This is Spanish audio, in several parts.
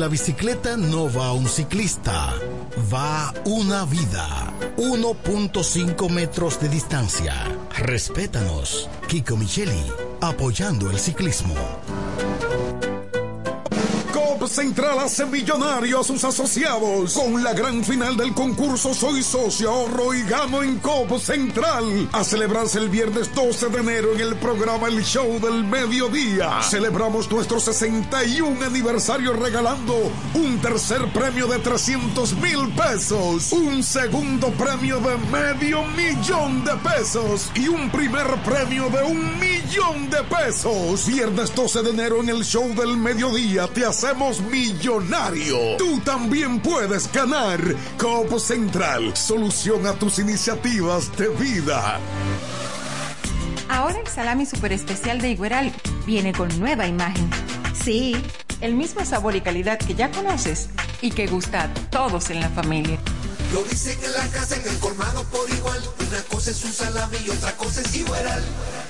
La bicicleta no va un ciclista, va una vida. 1.5 metros de distancia. Respétanos. Kiko Micheli, apoyando el ciclismo. Hace millonario a sus asociados. Con la gran final del concurso Soy Socio, ahorro y gano en Copo Central. A celebrarse el viernes 12 de enero en el programa El Show del Mediodía. Celebramos nuestro 61 aniversario regalando un tercer premio de 300 mil pesos, un segundo premio de medio millón de pesos y un primer premio de un millón de pesos. Viernes 12 de enero en el Show del Mediodía te hacemos millonario. Tú también puedes ganar. Copo Central, solución a tus iniciativas de vida. Ahora el salami super especial de Igueral viene con nueva imagen. Sí, el mismo sabor y calidad que ya conoces y que gusta a todos en la familia. Lo dicen en la casa, en el colmado por igual. Una cosa es un salami y otra cosa es Igueral.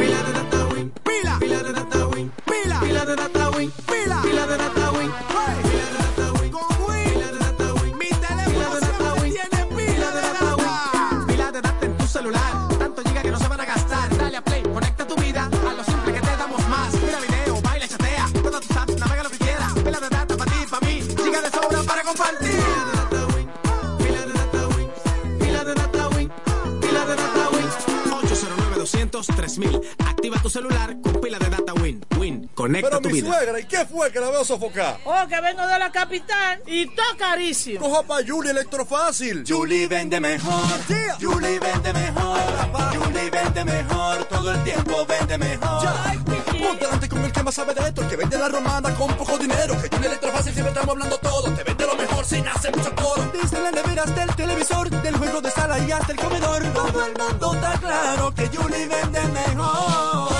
Pila de Datawin, pila, pila de Datawin, pila, pila de Datawin, pila, pila de Datawin. Tu celular con pila de data Win. Win, conecta Pero tu mi vida. suegra, ¿y qué fue que la veo sofocar? Oh, que vengo de la capital y todo carísimo. Coja pa' Julie Electrofácil. Julie vende mejor. Julie vende mejor. Julie vende mejor. Todo el tiempo vende mejor. Ponte delante con el que más sabe de esto, el que vende la romana con poco dinero. Que Julie Electrofácil siempre estamos hablando todo. Te vende lo mejor sin hacer mucho coro. Desde la nevera hasta el televisor, del juego de sala y hasta el comedor. Todo el mundo está claro que Julie vende mejor.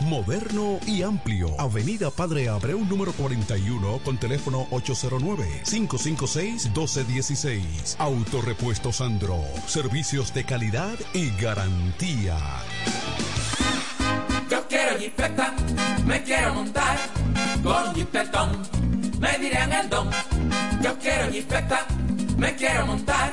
Moderno y amplio. Avenida Padre Abreu número 41 con teléfono 809-556-1216. Autorepuesto Sandro. Servicios de calidad y garantía. Yo quiero jipeta, me quiero montar con jipetón, me dirán el don. Yo quiero jipeta, me quiero montar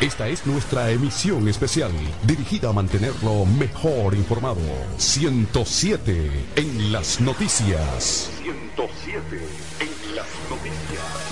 Esta es nuestra emisión especial, dirigida a mantenerlo mejor informado. 107 en las noticias. 107 en las noticias.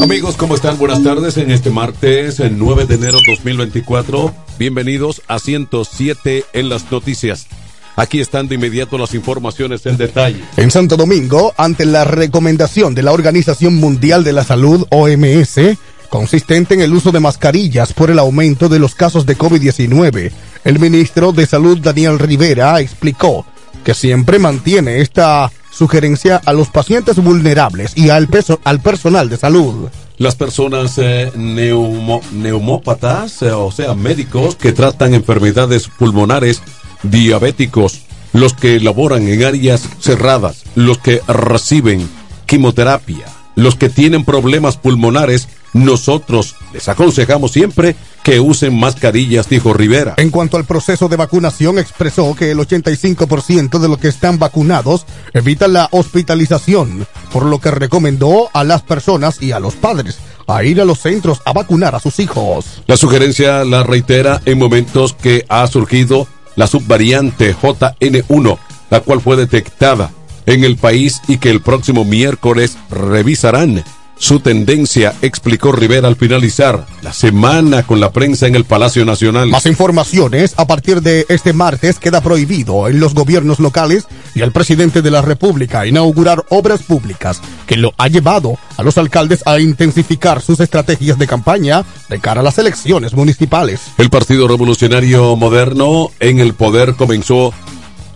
Amigos, ¿cómo están? Buenas tardes en este martes, el 9 de enero 2024. Bienvenidos a 107 en las noticias. Aquí están de inmediato las informaciones en detalle. En Santo Domingo, ante la recomendación de la Organización Mundial de la Salud, OMS, consistente en el uso de mascarillas por el aumento de los casos de COVID-19, el ministro de Salud, Daniel Rivera, explicó que siempre mantiene esta sugerencia a los pacientes vulnerables y al, al personal de salud. Las personas eh, neumópatas, eh, o sea, médicos que tratan enfermedades pulmonares, diabéticos, los que laboran en áreas cerradas, los que reciben quimioterapia, los que tienen problemas pulmonares, nosotros les aconsejamos siempre que usen mascarillas, dijo Rivera. En cuanto al proceso de vacunación, expresó que el 85% de los que están vacunados evitan la hospitalización, por lo que recomendó a las personas y a los padres a ir a los centros a vacunar a sus hijos. La sugerencia la reitera en momentos que ha surgido la subvariante JN1, la cual fue detectada en el país y que el próximo miércoles revisarán su tendencia, explicó Rivera al finalizar la semana con la prensa en el Palacio Nacional. Más informaciones, a partir de este martes queda prohibido en los gobiernos locales y al presidente de la República inaugurar obras públicas, que lo ha llevado a los alcaldes a intensificar sus estrategias de campaña de cara a las elecciones municipales. El Partido Revolucionario Moderno en el poder comenzó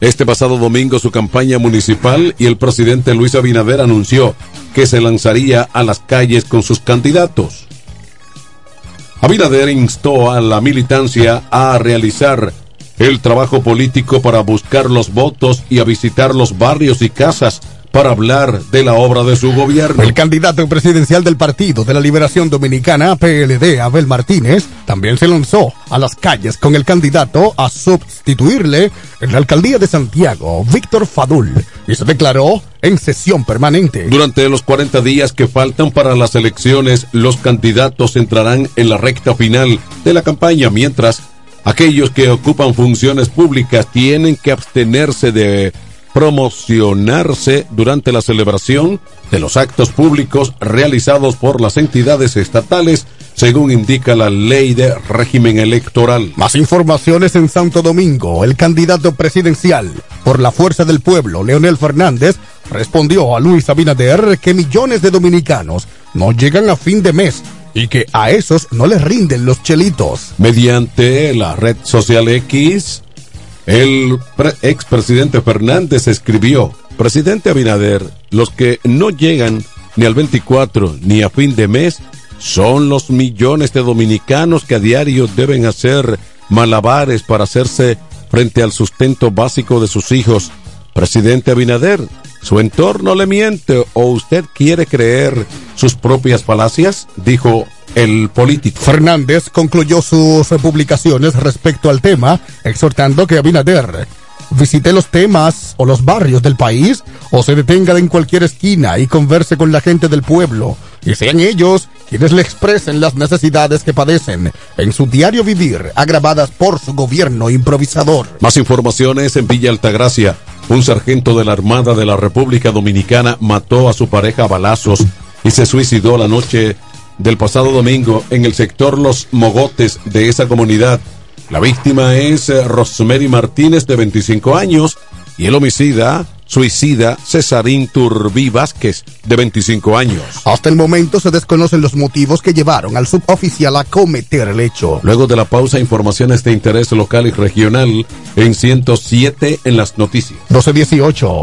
este pasado domingo su campaña municipal y el presidente Luis Abinader anunció que se lanzaría a las calles con sus candidatos. Abinader instó a la militancia a realizar el trabajo político para buscar los votos y a visitar los barrios y casas para hablar de la obra de su gobierno. El candidato presidencial del Partido de la Liberación Dominicana, PLD, Abel Martínez, también se lanzó a las calles con el candidato a sustituirle en la alcaldía de Santiago, Víctor Fadul, y se declaró en sesión permanente. Durante los 40 días que faltan para las elecciones, los candidatos entrarán en la recta final de la campaña, mientras aquellos que ocupan funciones públicas tienen que abstenerse de promocionarse durante la celebración de los actos públicos realizados por las entidades estatales, según indica la ley de régimen electoral. Más informaciones en Santo Domingo. El candidato presidencial por la Fuerza del Pueblo, Leonel Fernández, respondió a Luis Abinader que millones de dominicanos no llegan a fin de mes y que a esos no les rinden los chelitos. Mediante la red social X, el expresidente Fernández escribió, Presidente Abinader, los que no llegan ni al 24 ni a fin de mes son los millones de dominicanos que a diario deben hacer malabares para hacerse frente al sustento básico de sus hijos. Presidente Abinader, ¿su entorno le miente o usted quiere creer sus propias falacias? Dijo el político. Fernández concluyó sus publicaciones respecto al tema, exhortando que Abinader visite los temas o los barrios del país o se detenga en cualquier esquina y converse con la gente del pueblo y sean ellos quienes le expresen las necesidades que padecen en su diario vivir agravadas por su gobierno improvisador. Más informaciones en Villa Altagracia. Un sargento de la Armada de la República Dominicana mató a su pareja a balazos y se suicidó la noche del pasado domingo en el sector Los Mogotes de esa comunidad. La víctima es eh, Rosemary Martínez de 25 años y el homicida suicida Cesarín Turbí Vázquez, de 25 años. Hasta el momento se desconocen los motivos que llevaron al suboficial a cometer el hecho. Luego de la pausa, informaciones de interés local y regional en 107 en las noticias. 1218.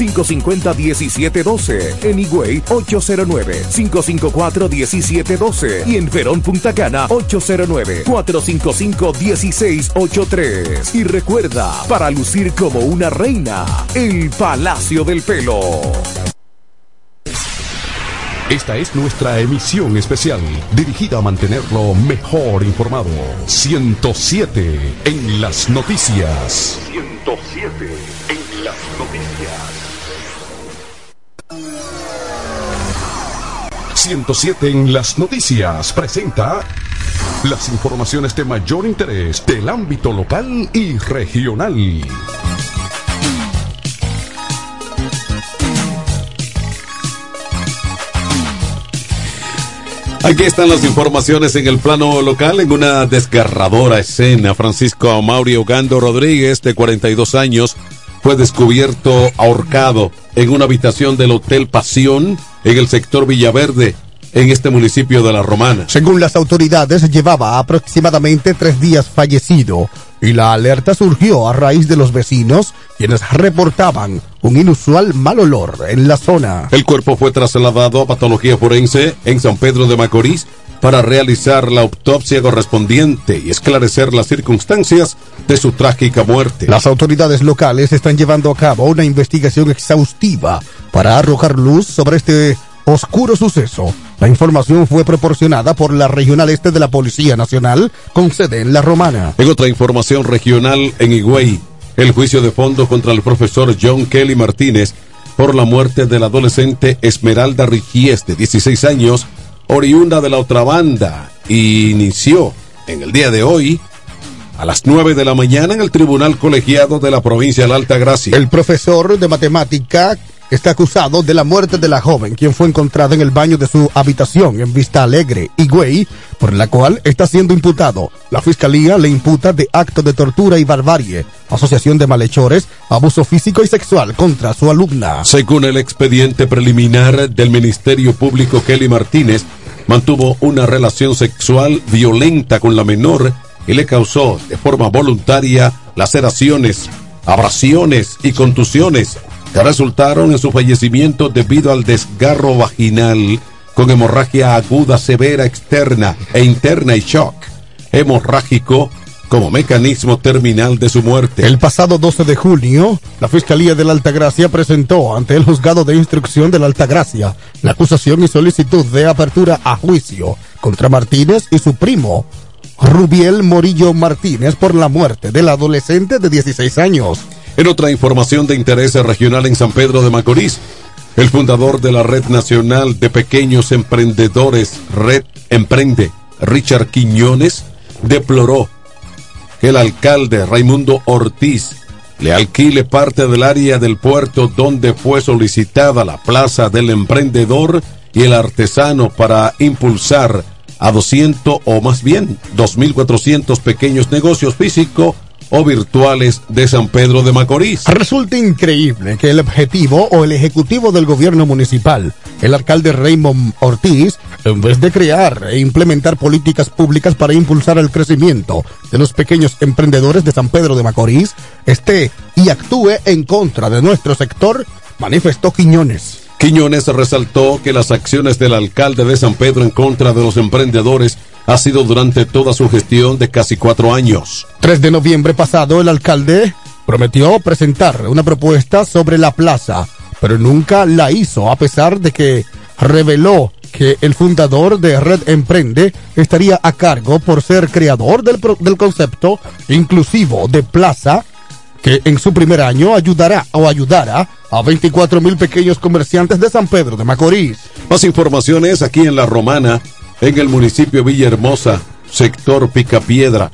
550-1712. En Higüey, 809-554-1712. Y en Verón Punta Cana, 809-455-1683. Y recuerda, para lucir como una reina, el Palacio del Pelo. Esta es nuestra emisión especial, dirigida a mantenerlo mejor informado. 107 en las noticias. 107 en las noticias. 107 en las noticias presenta las informaciones de mayor interés del ámbito local y regional. Aquí están las informaciones en el plano local. En una desgarradora escena, Francisco Mauri Ogando Rodríguez, de 42 años, fue descubierto ahorcado en una habitación del Hotel Pasión en el sector Villaverde, en este municipio de La Romana. Según las autoridades, llevaba aproximadamente tres días fallecido y la alerta surgió a raíz de los vecinos quienes reportaban un inusual mal olor en la zona. El cuerpo fue trasladado a patología forense en San Pedro de Macorís para realizar la autopsia correspondiente y esclarecer las circunstancias de su trágica muerte. Las autoridades locales están llevando a cabo una investigación exhaustiva para arrojar luz sobre este oscuro suceso. La información fue proporcionada por la Regional Este de la Policía Nacional con sede en La Romana. En otra información regional en Higüey, el juicio de fondo contra el profesor John Kelly Martínez por la muerte del adolescente Esmeralda Rigies de 16 años oriunda de la otra banda, inició en el día de hoy a las 9 de la mañana en el Tribunal Colegiado de la provincia de la Alta Gracia. El profesor de matemática está acusado de la muerte de la joven, quien fue encontrada en el baño de su habitación en Vista Alegre, Higüey, por la cual está siendo imputado. La fiscalía le imputa de acto de tortura y barbarie, asociación de malhechores, abuso físico y sexual contra su alumna. Según el expediente preliminar del Ministerio Público, Kelly Martínez mantuvo una relación sexual violenta con la menor y le causó de forma voluntaria laceraciones, abrasiones y contusiones que resultaron en su fallecimiento debido al desgarro vaginal con hemorragia aguda severa externa e interna y shock hemorrágico como mecanismo terminal de su muerte. El pasado 12 de junio, la Fiscalía de la Altagracia presentó ante el Juzgado de Instrucción de la Altagracia la acusación y solicitud de apertura a juicio contra Martínez y su primo, Rubiel Morillo Martínez, por la muerte del adolescente de 16 años. En otra información de interés regional en San Pedro de Macorís, el fundador de la Red Nacional de Pequeños Emprendedores, Red Emprende, Richard Quiñones, deploró el alcalde Raimundo Ortiz le alquile parte del área del puerto donde fue solicitada la plaza del emprendedor y el artesano para impulsar a 200 o más bien 2.400 pequeños negocios físicos o virtuales de San Pedro de Macorís. Resulta increíble que el objetivo o el ejecutivo del gobierno municipal, el alcalde Raymond Ortiz, en vez de crear e implementar políticas públicas para impulsar el crecimiento de los pequeños emprendedores de San Pedro de Macorís, esté y actúe en contra de nuestro sector, manifestó Quiñones. Quiñones resaltó que las acciones del alcalde de San Pedro en contra de los emprendedores ha sido durante toda su gestión de casi cuatro años. 3 de noviembre pasado, el alcalde prometió presentar una propuesta sobre la plaza, pero nunca la hizo, a pesar de que reveló que el fundador de Red Emprende estaría a cargo por ser creador del, del concepto inclusivo de plaza que en su primer año ayudará o ayudará a 24 mil pequeños comerciantes de San Pedro de Macorís. Más informaciones aquí en La Romana, en el municipio Villahermosa, sector Picapiedra.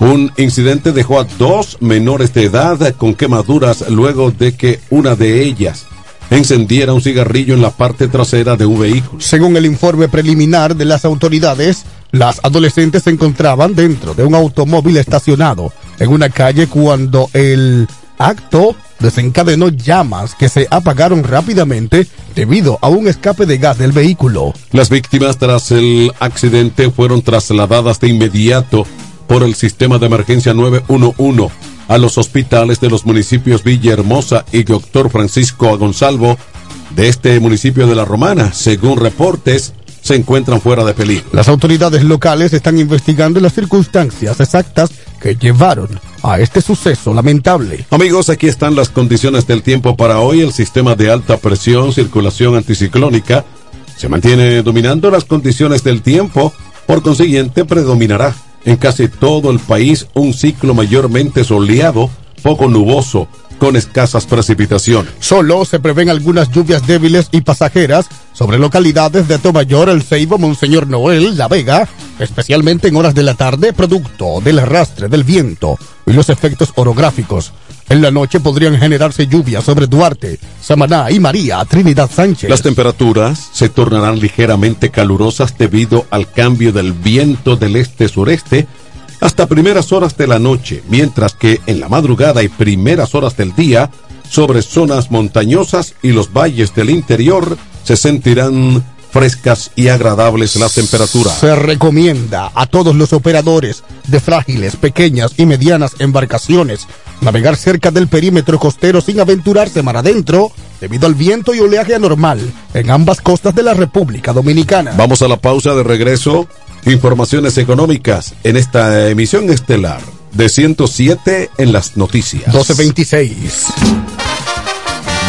Un incidente dejó a dos menores de edad con quemaduras luego de que una de ellas encendiera un cigarrillo en la parte trasera de un vehículo. Según el informe preliminar de las autoridades, las adolescentes se encontraban dentro de un automóvil estacionado en una calle cuando el acto desencadenó llamas que se apagaron rápidamente debido a un escape de gas del vehículo. Las víctimas tras el accidente fueron trasladadas de inmediato por el sistema de emergencia 911 a los hospitales de los municipios Villahermosa y Doctor Francisco Gonzalvo de este municipio de La Romana. Según reportes, se encuentran fuera de peligro. Las autoridades locales están investigando las circunstancias exactas que llevaron a este suceso lamentable. Amigos, aquí están las condiciones del tiempo para hoy. El sistema de alta presión, circulación anticiclónica, se mantiene dominando las condiciones del tiempo. Por consiguiente, predominará en casi todo el país un ciclo mayormente soleado, poco nuboso, con escasas precipitaciones. Solo se prevén algunas lluvias débiles y pasajeras sobre localidades de Tomayor, El Ceibo, Monseñor Noel, La Vega, especialmente en horas de la tarde, producto del arrastre del viento y los efectos orográficos. En la noche podrían generarse lluvias sobre Duarte, Samaná y María Trinidad Sánchez. Las temperaturas se tornarán ligeramente calurosas debido al cambio del viento del este-sureste hasta primeras horas de la noche, mientras que en la madrugada y primeras horas del día, sobre zonas montañosas y los valles del interior, se sentirán frescas y agradables las temperaturas. Se recomienda a todos los operadores de frágiles, pequeñas y medianas embarcaciones navegar cerca del perímetro costero sin aventurarse mar adentro debido al viento y oleaje anormal en ambas costas de la República Dominicana. Vamos a la pausa de regreso. Informaciones económicas en esta emisión estelar de 107 en las noticias. 1226.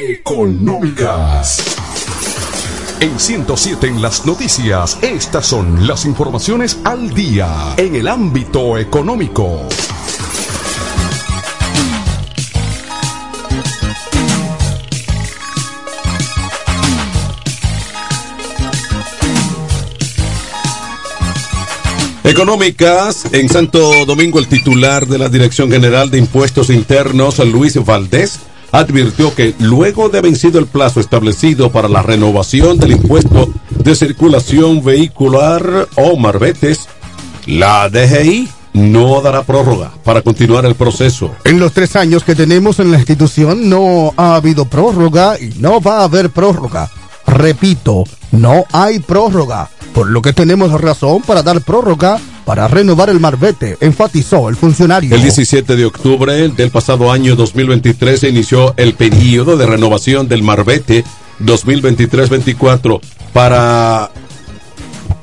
Económicas. En 107 en las noticias, estas son las informaciones al día en el ámbito económico. Económicas, en Santo Domingo el titular de la Dirección General de Impuestos Internos, Luis Valdés, advirtió que luego de vencido el plazo establecido para la renovación del impuesto de circulación vehicular o marbetes, la DGI no dará prórroga para continuar el proceso. En los tres años que tenemos en la institución no ha habido prórroga y no va a haber prórroga. Repito, no hay prórroga, por lo que tenemos razón para dar prórroga para renovar el marbete, enfatizó el funcionario. El 17 de octubre del pasado año 2023 se inició el periodo de renovación del marbete 2023-24 para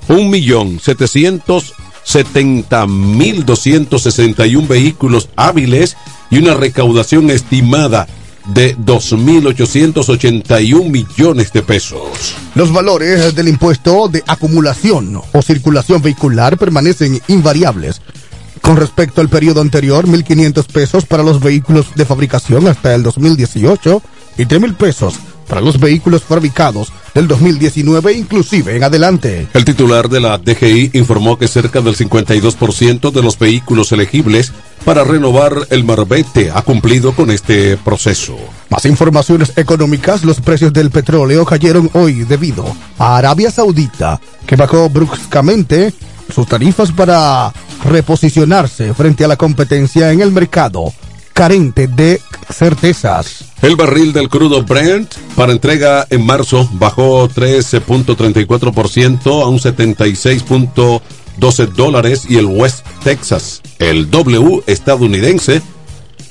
1.770.261 vehículos hábiles y una recaudación estimada de 2.881 millones de pesos. Los valores del impuesto de acumulación o circulación vehicular permanecen invariables. Con respecto al periodo anterior, 1.500 pesos para los vehículos de fabricación hasta el 2018 y 3.000 pesos para los vehículos fabricados del 2019 inclusive en adelante. El titular de la DGI informó que cerca del 52% de los vehículos elegibles para renovar el marbete ha cumplido con este proceso. Más informaciones económicas, los precios del petróleo cayeron hoy debido a Arabia Saudita, que bajó bruscamente sus tarifas para reposicionarse frente a la competencia en el mercado carente de certezas. El barril del crudo Brent para entrega en marzo bajó 13.34% a un 12 dólares y el West Texas. El W estadounidense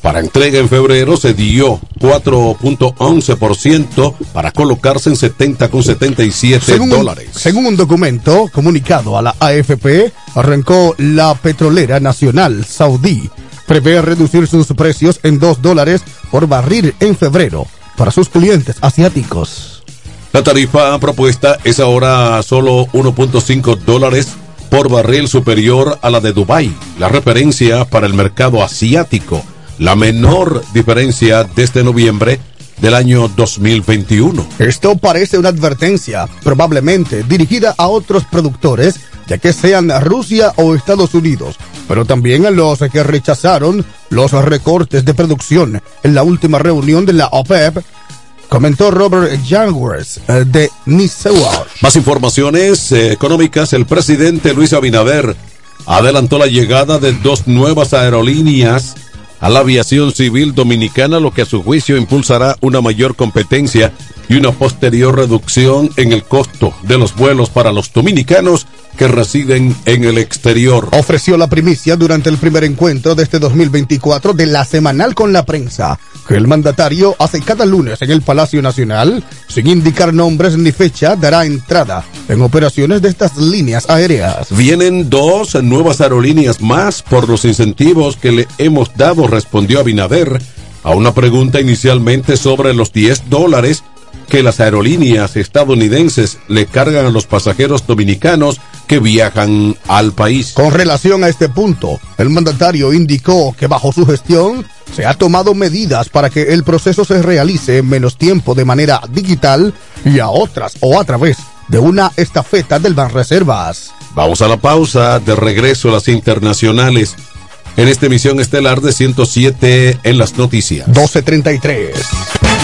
para entrega en febrero se dio 4.11% para colocarse en 70,77 dólares. Según un documento comunicado a la AFP, arrancó la petrolera nacional saudí. Prevé reducir sus precios en 2 dólares por barril en febrero para sus clientes asiáticos. La tarifa propuesta es ahora solo 1.5 dólares por barril superior a la de Dubái, la referencia para el mercado asiático, la menor diferencia desde noviembre del año 2021. Esto parece una advertencia, probablemente dirigida a otros productores, ya que sean Rusia o Estados Unidos, pero también a los que rechazaron los recortes de producción en la última reunión de la OPEP comentó Robert Jangwers eh, de Nisewar. Más informaciones eh, económicas. El presidente Luis Abinader adelantó la llegada de dos nuevas aerolíneas a la aviación civil dominicana, lo que a su juicio impulsará una mayor competencia y una posterior reducción en el costo de los vuelos para los dominicanos que residen en el exterior. Ofreció la primicia durante el primer encuentro de este 2024 de la semanal con la prensa, que el mandatario hace cada lunes en el Palacio Nacional, sin indicar nombres ni fecha, dará entrada en operaciones de estas líneas aéreas. Vienen dos nuevas aerolíneas más por los incentivos que le hemos dado, respondió Abinader a una pregunta inicialmente sobre los 10 dólares que las aerolíneas estadounidenses le cargan a los pasajeros dominicanos que viajan al país. Con relación a este punto, el mandatario indicó que bajo su gestión se ha tomado medidas para que el proceso se realice en menos tiempo de manera digital y a otras o a través de una estafeta del Banreservas. Vamos a la pausa, de regreso a las internacionales. En esta emisión estelar de 107 en las noticias. 1233.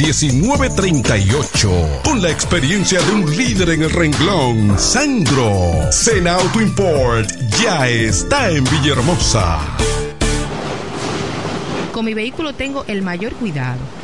809-866-1938. Con la experiencia de un líder en el renglón, Sandro. Sena Auto Import ya está en Villahermosa. Con mi vehículo tengo el mayor cuidado.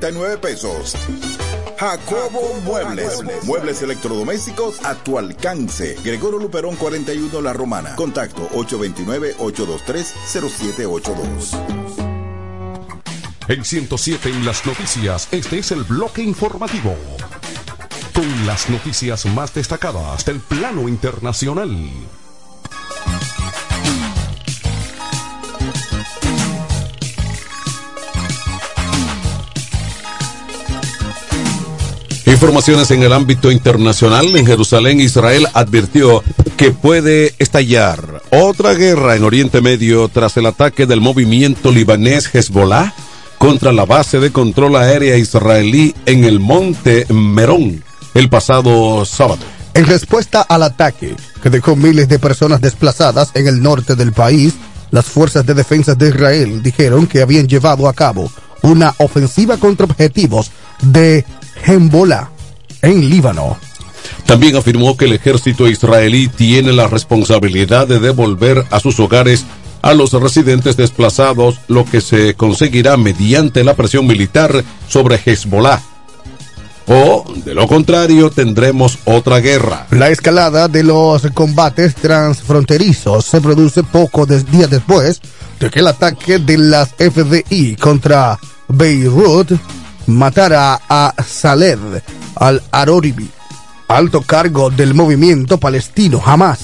12,339 pesos. Jacobo Muebles. Muebles electrodomésticos a tu alcance. Gregorio Luperón 41 La Romana. Contacto 829-823-0782. En 107 en las noticias, este es el bloque informativo. Con las noticias más destacadas del plano internacional. Informaciones en el ámbito internacional. En Jerusalén, Israel advirtió que puede estallar otra guerra en Oriente Medio tras el ataque del movimiento libanés Hezbollah contra la base de control aérea israelí en el monte Merón el pasado sábado. En respuesta al ataque que dejó miles de personas desplazadas en el norte del país, las fuerzas de defensa de Israel dijeron que habían llevado a cabo una ofensiva contra objetivos de Hezbollah en Líbano. También afirmó que el ejército israelí tiene la responsabilidad de devolver a sus hogares a los residentes desplazados, lo que se conseguirá mediante la presión militar sobre Hezbollah. O, de lo contrario, tendremos otra guerra. La escalada de los combates transfronterizos se produce pocos días después de que el ataque de las FDI contra Beirut matara a Saled al-Aroribi, alto cargo del movimiento palestino Hamas.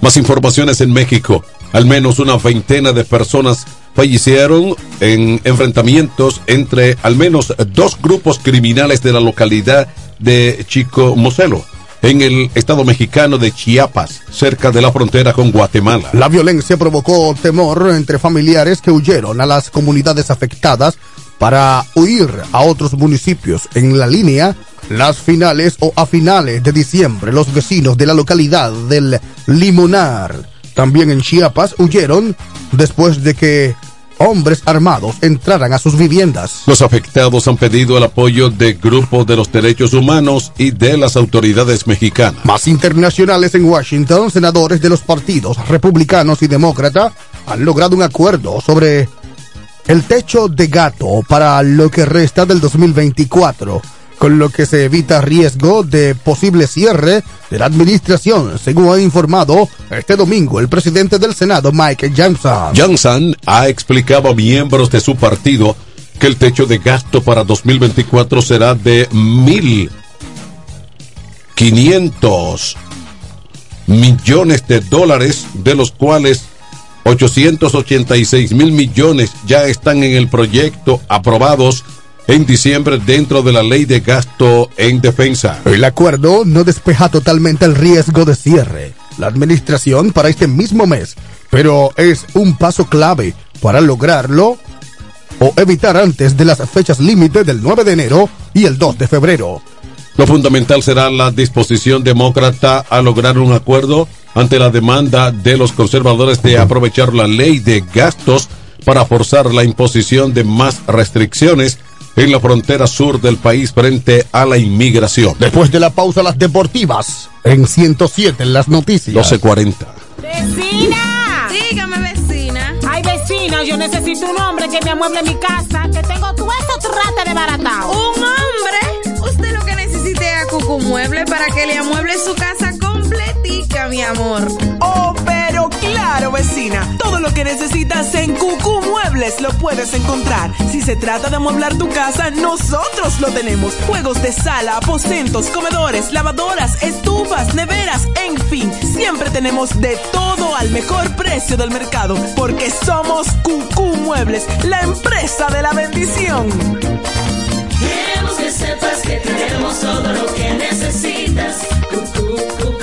Más informaciones en México. Al menos una veintena de personas fallecieron en enfrentamientos entre al menos dos grupos criminales de la localidad de Chico Moselo, en el estado mexicano de Chiapas, cerca de la frontera con Guatemala. La violencia provocó temor entre familiares que huyeron a las comunidades afectadas para huir a otros municipios. En la línea, las finales o a finales de diciembre, los vecinos de la localidad del Limonar, también en Chiapas, huyeron después de que hombres armados entraran a sus viviendas. Los afectados han pedido el apoyo de grupos de los derechos humanos y de las autoridades mexicanas. Más internacionales en Washington, senadores de los partidos republicanos y demócrata han logrado un acuerdo sobre el techo de gato para lo que resta del 2024, con lo que se evita riesgo de posible cierre de la administración, según ha informado este domingo el presidente del Senado, Mike Johnson. Johnson ha explicado a miembros de su partido que el techo de gasto para 2024 será de 1.500 millones de dólares, de los cuales 886 mil millones ya están en el proyecto aprobados en diciembre dentro de la ley de gasto en defensa. El acuerdo no despeja totalmente el riesgo de cierre. La administración para este mismo mes, pero es un paso clave para lograrlo o evitar antes de las fechas límite del 9 de enero y el 2 de febrero. Lo fundamental será la disposición demócrata a lograr un acuerdo ante la demanda de los conservadores de aprovechar la ley de gastos para forzar la imposición de más restricciones en la frontera sur del país frente a la inmigración. Después de la pausa, las deportivas en 107 en las noticias. 1240. ¡Vecina! Dígame, vecina. Ay, vecina, yo necesito un hombre que me amueble mi casa, que tengo todo esto trate de baratado. ¿Un hombre? Usted lo que necesite es a Cucu Mueble para que le amueble su casa completica, mi amor. Oh, pero claro, vecina. Todo lo que necesitas en Cucú Muebles lo puedes encontrar. Si se trata de amueblar tu casa, nosotros lo tenemos. Juegos de sala, aposentos, comedores, lavadoras, estufas, neveras, en fin. Siempre tenemos de todo al mejor precio del mercado. Porque somos Cucú Muebles, la empresa de la bendición. Queremos que sepas que tenemos todo lo que necesitas. Cucú, Cucú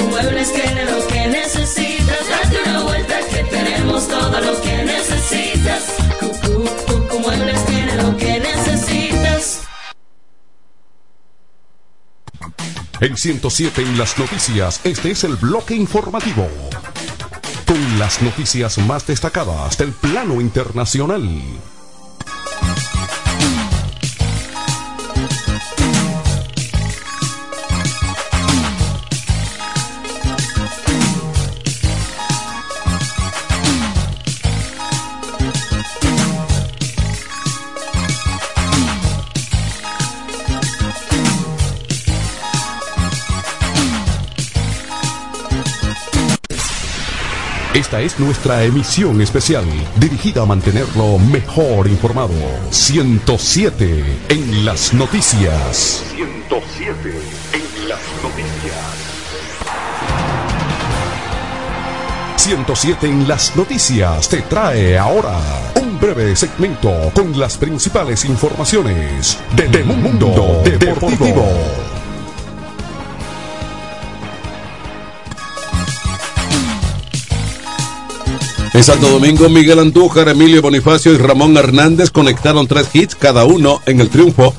Tiene lo que necesitas. Date una vuelta que tenemos todo lo que necesitas. Cucú, Cucú Muebles tiene lo que necesitas. En 107 en las noticias, este es el bloque informativo. Con las noticias más destacadas del plano internacional. Esta es nuestra emisión especial, dirigida a mantenerlo mejor informado. 107 en las noticias. 107 en las noticias. 107 en las noticias te trae ahora un breve segmento con las principales informaciones de, de Mundo Deportivo. En Santo Domingo, Miguel Andújar, Emilio Bonifacio y Ramón Hernández conectaron tres hits cada uno en el triunfo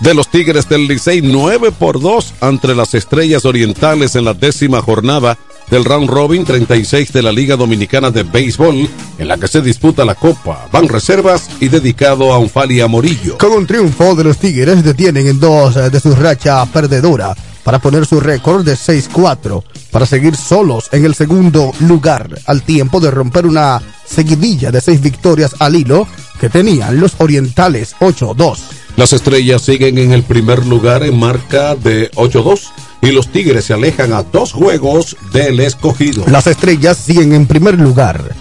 de los Tigres del Licey 9 por 2 entre las Estrellas Orientales en la décima jornada del Round Robin 36 de la Liga Dominicana de Béisbol, en la que se disputa la Copa. Van reservas y dedicado a Unfalia Morillo. Con un triunfo de los Tigres detienen en dos de su racha perdedora para poner su récord de 6-4, para seguir solos en el segundo lugar, al tiempo de romper una seguidilla de seis victorias al hilo que tenían los orientales 8-2. Las estrellas siguen en el primer lugar en marca de 8-2 y los Tigres se alejan a dos juegos del escogido. Las estrellas siguen en primer lugar.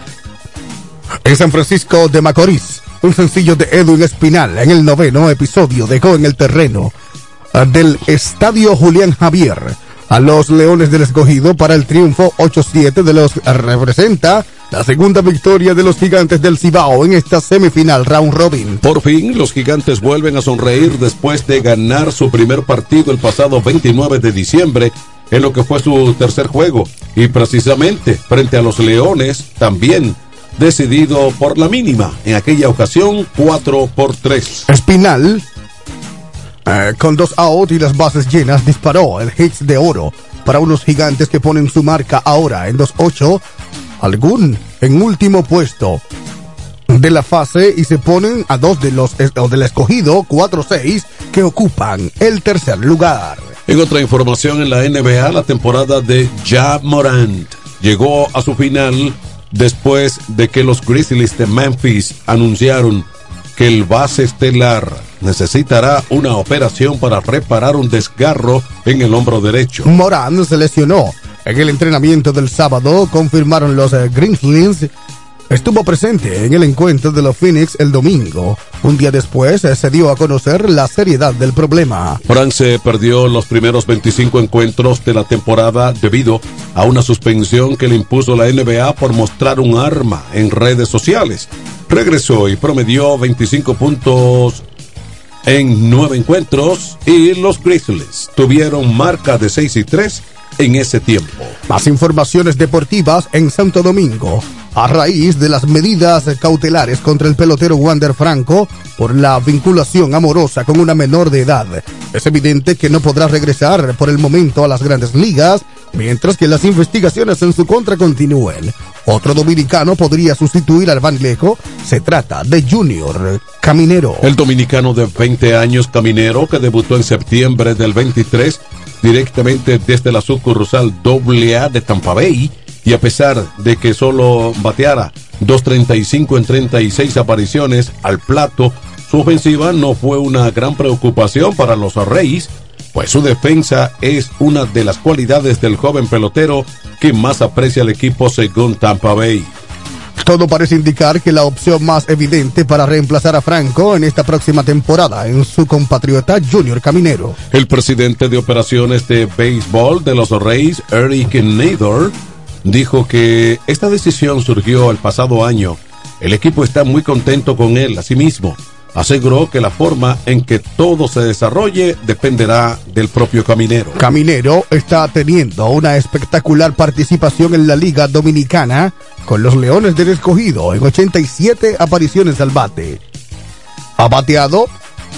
En San Francisco de Macorís, un sencillo de Edwin Espinal en el noveno episodio dejó en el terreno del Estadio Julián Javier a los Leones del Escogido para el triunfo 8-7 de los representa la segunda victoria de los gigantes del Cibao en esta semifinal round robin. Por fin, los gigantes vuelven a sonreír después de ganar su primer partido el pasado 29 de diciembre en lo que fue su tercer juego y precisamente frente a los Leones también decidido por la mínima en aquella ocasión 4 por 3. Espinal eh, con dos out y las bases llenas, disparó el hits de oro para unos gigantes que ponen su marca ahora en 2-8, algún en último puesto de la fase y se ponen a dos de los o del escogido 4-6 que ocupan el tercer lugar. En otra información en la NBA, la temporada de Ja Morant llegó a su final después de que los Grizzlies de Memphis anunciaron que el base estelar necesitará una operación para reparar un desgarro en el hombro derecho. Morán se lesionó. En el entrenamiento del sábado confirmaron los eh, Grizzlies. Estuvo presente en el encuentro de los Phoenix el domingo. Un día después eh, se dio a conocer la seriedad del problema. Se perdió los primeros 25 encuentros de la temporada debido a una suspensión que le impuso la NBA por mostrar un arma en redes sociales. Regresó y promedió 25 puntos en nueve encuentros y los Grizzlies tuvieron marca de 6 y 3 en ese tiempo. Más informaciones deportivas en Santo Domingo. A raíz de las medidas cautelares contra el pelotero Wander Franco por la vinculación amorosa con una menor de edad, es evidente que no podrá regresar por el momento a las grandes ligas, mientras que las investigaciones en su contra continúen. Otro dominicano podría sustituir al Vanlejo. Se trata de Junior Caminero. El dominicano de 20 años Caminero, que debutó en septiembre del 23 directamente desde la sucursal AA de Tampa Bay, y a pesar de que solo bateara 2.35 en 36 apariciones al plato, su ofensiva no fue una gran preocupación para los Reyes, pues su defensa es una de las cualidades del joven pelotero que más aprecia el equipo según Tampa Bay. Todo parece indicar que la opción más evidente para reemplazar a Franco en esta próxima temporada en su compatriota Junior Caminero. El presidente de operaciones de béisbol de los Reyes, Eric Nador, dijo que esta decisión surgió el pasado año. El equipo está muy contento con él, asimismo. Aseguró que la forma en que todo se desarrolle dependerá del propio Caminero. Caminero está teniendo una espectacular participación en la Liga Dominicana con los Leones del Escogido en 87 apariciones al bate. Ha bateado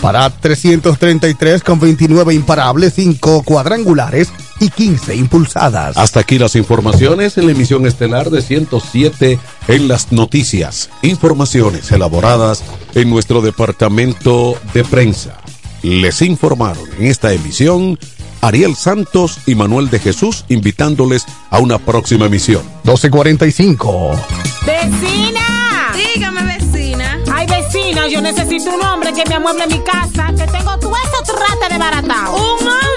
para 333 con 29 imparables, 5 cuadrangulares y 15 impulsadas. Hasta aquí las informaciones en la emisión estelar de 107 en las noticias. Informaciones elaboradas en nuestro departamento de prensa. Les informaron en esta emisión Ariel Santos y Manuel de Jesús invitándoles a una próxima emisión. 1245. ¡Vecina! Dígame, vecina. Ay, vecina, yo necesito un hombre que me amueble mi casa, que tengo todo eso trate de baratao. ¿Un hombre?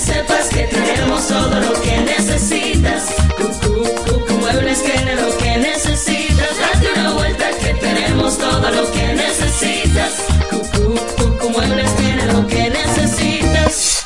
Sepas que tenemos todo lo que necesitas. Cucú, Cucú Muebles tiene lo que necesitas. Date una vuelta que tenemos todo lo que necesitas. Cucú, Cucú Muebles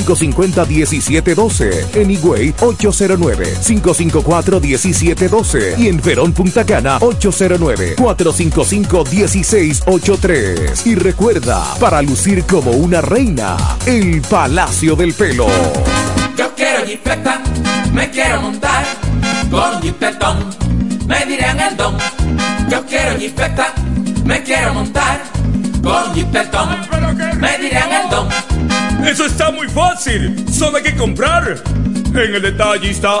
550-1712. En Higüey, 809-554-1712. Y en Verón Punta Cana, 809-455-1683. Y recuerda, para lucir como una reina, el Palacio del Pelo. Yo quiero jipeta, me quiero montar con jipetón, me dirán el don. Yo quiero jipeta, me quiero montar con jipetón, me dirán el don. Eso está muy fácil. Solo hay que comprar. En el detallista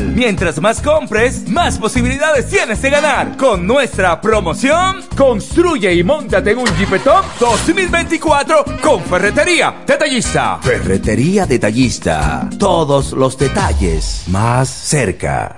Mientras más compres, más posibilidades tienes de ganar. Con nuestra promoción, construye y montate en un Jeepetop 2024 con Ferretería Detallista. Ferretería Detallista. Todos los detalles más cerca.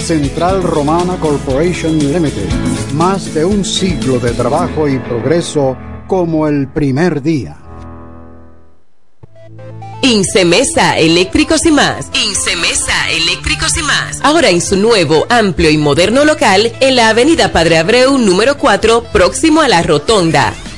Central Romana Corporation Limited. Más de un siglo de trabajo y progreso como el primer día. Incemesa Eléctricos y más. Incemesa Eléctricos y más. Ahora en su nuevo, amplio y moderno local en la Avenida Padre Abreu número 4, próximo a la Rotonda.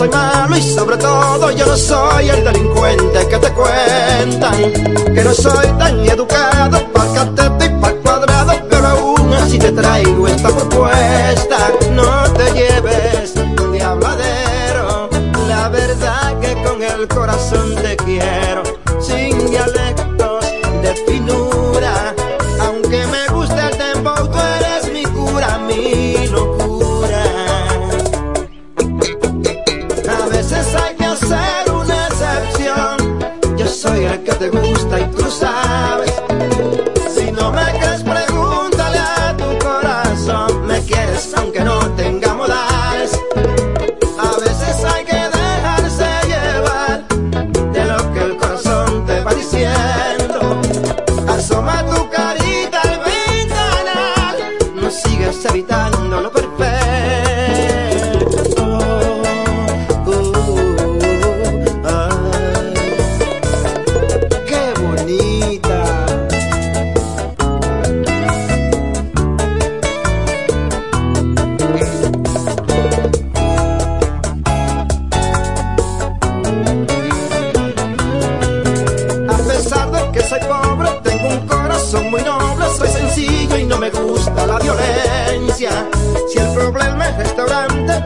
soy malo y sobre todo yo no soy el delincuente que te cuentan. Que no soy tan educado para catete y para cuadrado, pero aún así te traigo esta propuesta. No te lleves de habladero, la verdad que con el corazón te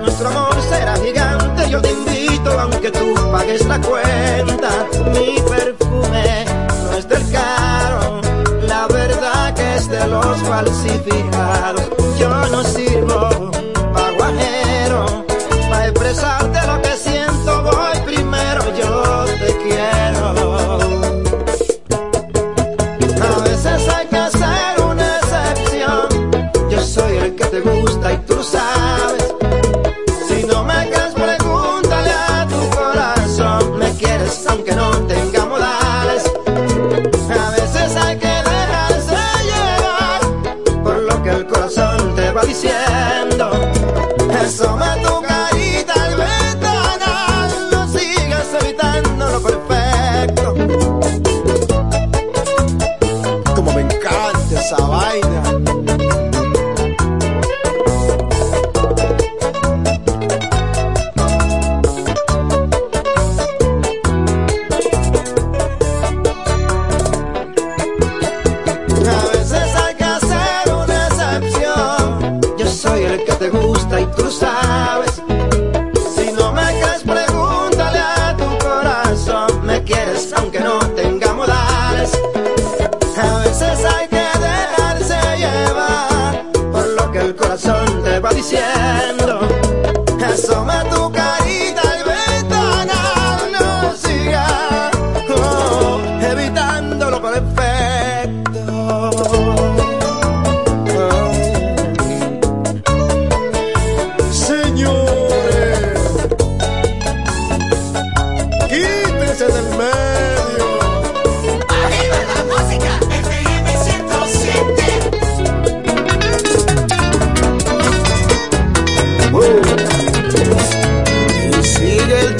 nuestro amor será gigante. Yo te invito aunque tú pagues la cuenta. Mi perfume no es del caro, la verdad que es de los falsificados.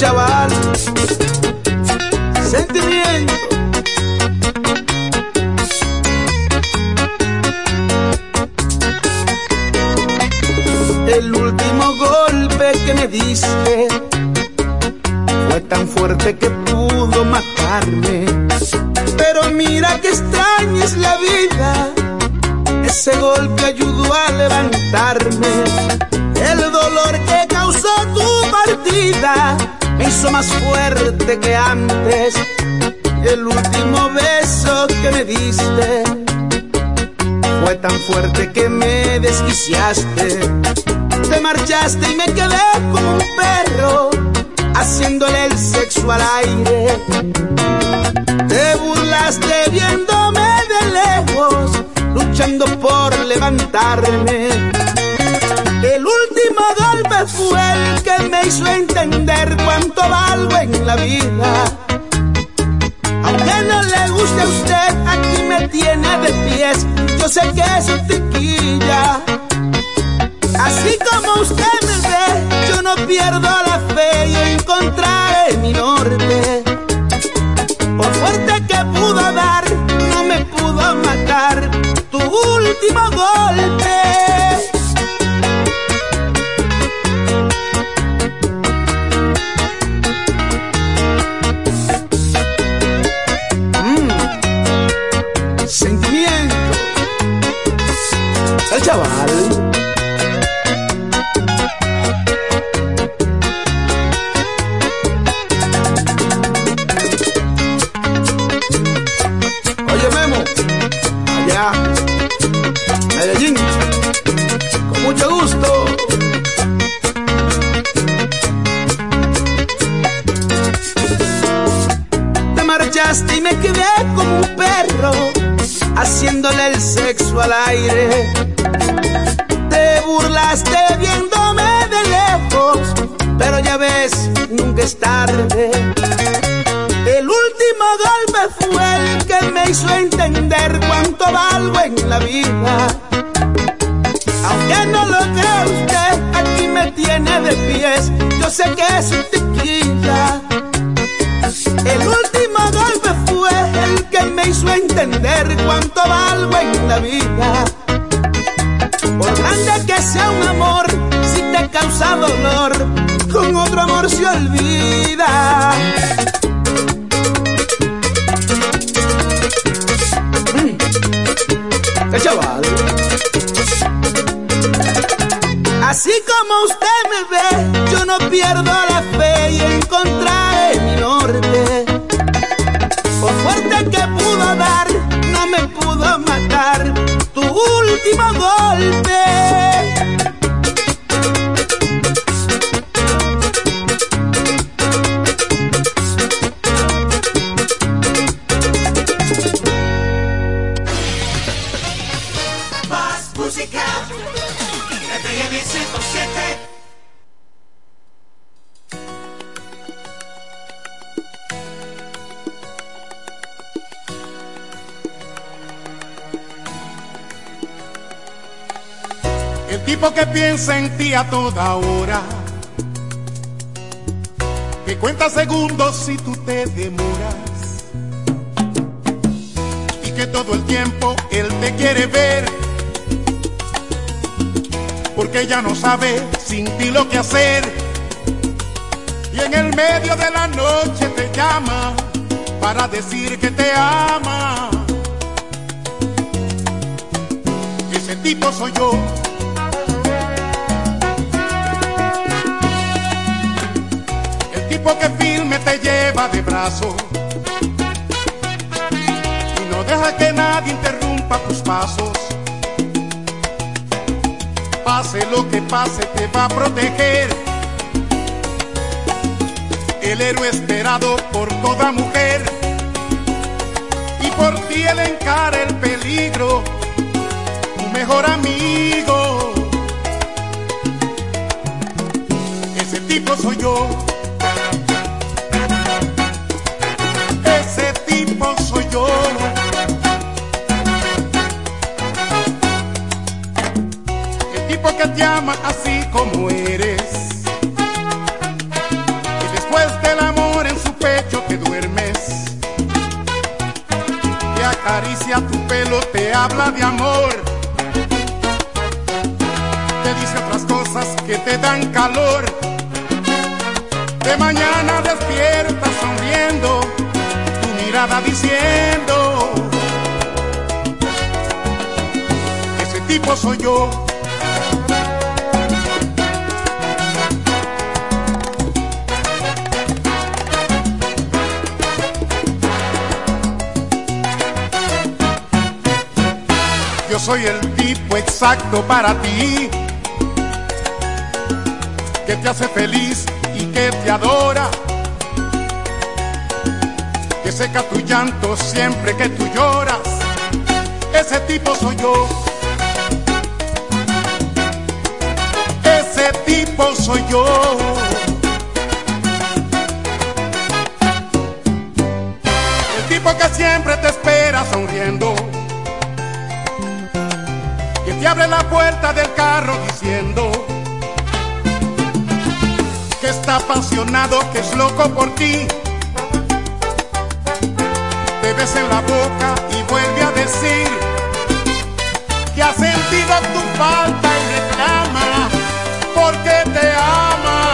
Yeah. Más fuerte que antes. El último beso que me diste fue tan fuerte que me desquiciaste. Te marchaste y me quedé como un perro haciéndole el sexo al aire. Te burlaste viéndome de lejos, luchando por levantarme. Fue el que me hizo entender cuánto valgo en la vida. Aunque no le guste a usted, aquí me tiene de pies. Yo sé que es un tiquilla. Así como usted me ve, yo no pierdo la fe y encontraré mi norte. Por fuerte que pudo dar, no me pudo matar tu último golpe. Chaval. Oye, Memo, allá, Medellín, con mucho gusto. Te marchaste y me quedé como un perro, haciéndole el sexo al aire. Te burlaste viéndome de lejos, pero ya ves, nunca es tarde. El último golpe fue el que me hizo entender cuánto valgo en la vida. Aunque no lo crea usted, aquí me tiene de pies. Yo sé que es un tequila. El último golpe fue el que me hizo entender cuánto valgo en la vida. Por grande que sea un amor, si te causa dolor, con otro amor se olvida. ¡Qué chaval! Así como usted me ve, yo no pierdo la fe y encontraré mi norte. Por fuerte que pudo dar, no me pudo matar tu último golpe. Que piensa en ti a toda hora. Que cuenta segundos si tú te demoras. Y que todo el tiempo él te quiere ver. Porque ya no sabe sin ti lo que hacer. Y en el medio de la noche te llama para decir que te ama. Ese tipo soy yo. Tipo que firme te lleva de brazo y no deja que nadie interrumpa tus pasos. Pase lo que pase, te va a proteger. El héroe esperado por toda mujer y por ti él encara el peligro, tu mejor amigo. Ese tipo soy yo. El tipo que te ama así como eres. Y después del amor en su pecho te duermes. Te acaricia tu pelo, te habla de amor. Te dice otras cosas que te dan calor. De mañana tu mirada diciendo, ese tipo soy yo. Yo soy el tipo exacto para ti, que te hace feliz y que te adora, que seca tu llanto siempre que tú lloras. Ese tipo soy yo. Ese tipo soy yo. El tipo que siempre te espera sonriendo. Que te abre la puerta del carro diciendo que está apasionado, que es loco por ti. En la boca y vuelve a decir que ha sentido tu falta y reclama porque te ama.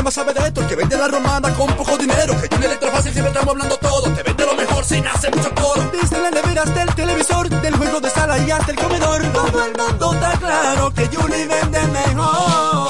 que más sabe de esto, el que vende la romana con poco dinero. Que Julie Electrofácil siempre estamos hablando todo. Te vende lo mejor sin hacer mucho coro. Desde las neveras del televisor, del juego de sala y hasta el comedor. Todo el mundo está claro que Julie vende mejor.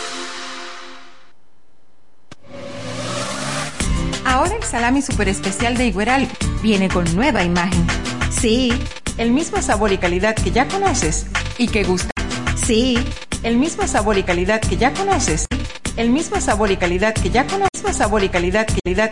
Ahora el salami super especial de Igueral viene con nueva imagen. Sí, el mismo sabor y calidad que ya conoces y que gusta. Sí, el mismo sabor y calidad que ya conoces. El mismo sabor y calidad que ya conoces. Sabor y calidad, calidad